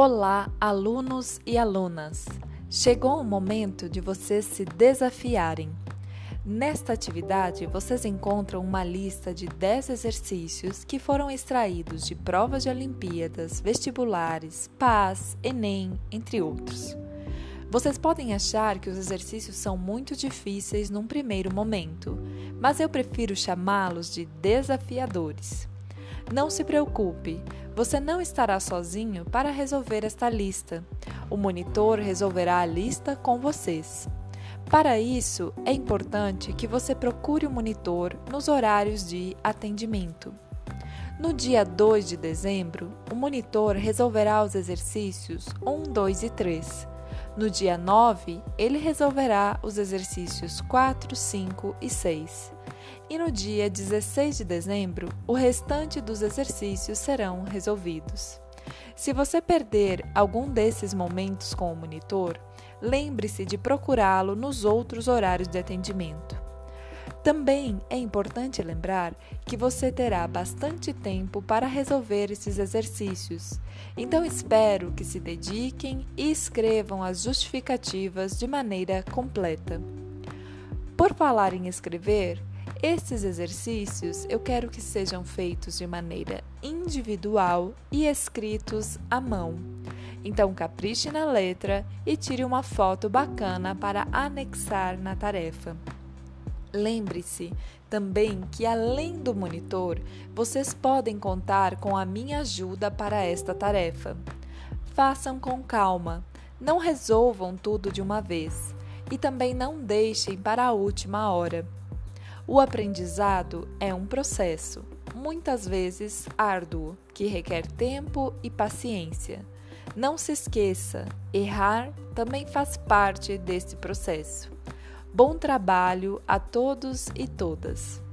Olá, alunos e alunas! Chegou o momento de vocês se desafiarem. Nesta atividade, vocês encontram uma lista de 10 exercícios que foram extraídos de provas de Olimpíadas, vestibulares, PAS, Enem, entre outros. Vocês podem achar que os exercícios são muito difíceis num primeiro momento, mas eu prefiro chamá-los de desafiadores. Não se preocupe, você não estará sozinho para resolver esta lista. O monitor resolverá a lista com vocês. Para isso, é importante que você procure o monitor nos horários de atendimento. No dia 2 de dezembro, o monitor resolverá os exercícios 1, 2 e 3. No dia 9, ele resolverá os exercícios 4, 5 e 6 e no dia 16 de dezembro, o restante dos exercícios serão resolvidos. Se você perder algum desses momentos com o monitor, lembre-se de procurá-lo nos outros horários de atendimento. Também é importante lembrar que você terá bastante tempo para resolver esses exercícios, então espero que se dediquem e escrevam as justificativas de maneira completa. Por falar em escrever, estes exercícios eu quero que sejam feitos de maneira individual e escritos à mão. Então, capriche na letra e tire uma foto bacana para anexar na tarefa. Lembre-se também que, além do monitor, vocês podem contar com a minha ajuda para esta tarefa. Façam com calma, não resolvam tudo de uma vez e também não deixem para a última hora. O aprendizado é um processo, muitas vezes árduo, que requer tempo e paciência. Não se esqueça, errar também faz parte desse processo. Bom trabalho a todos e todas!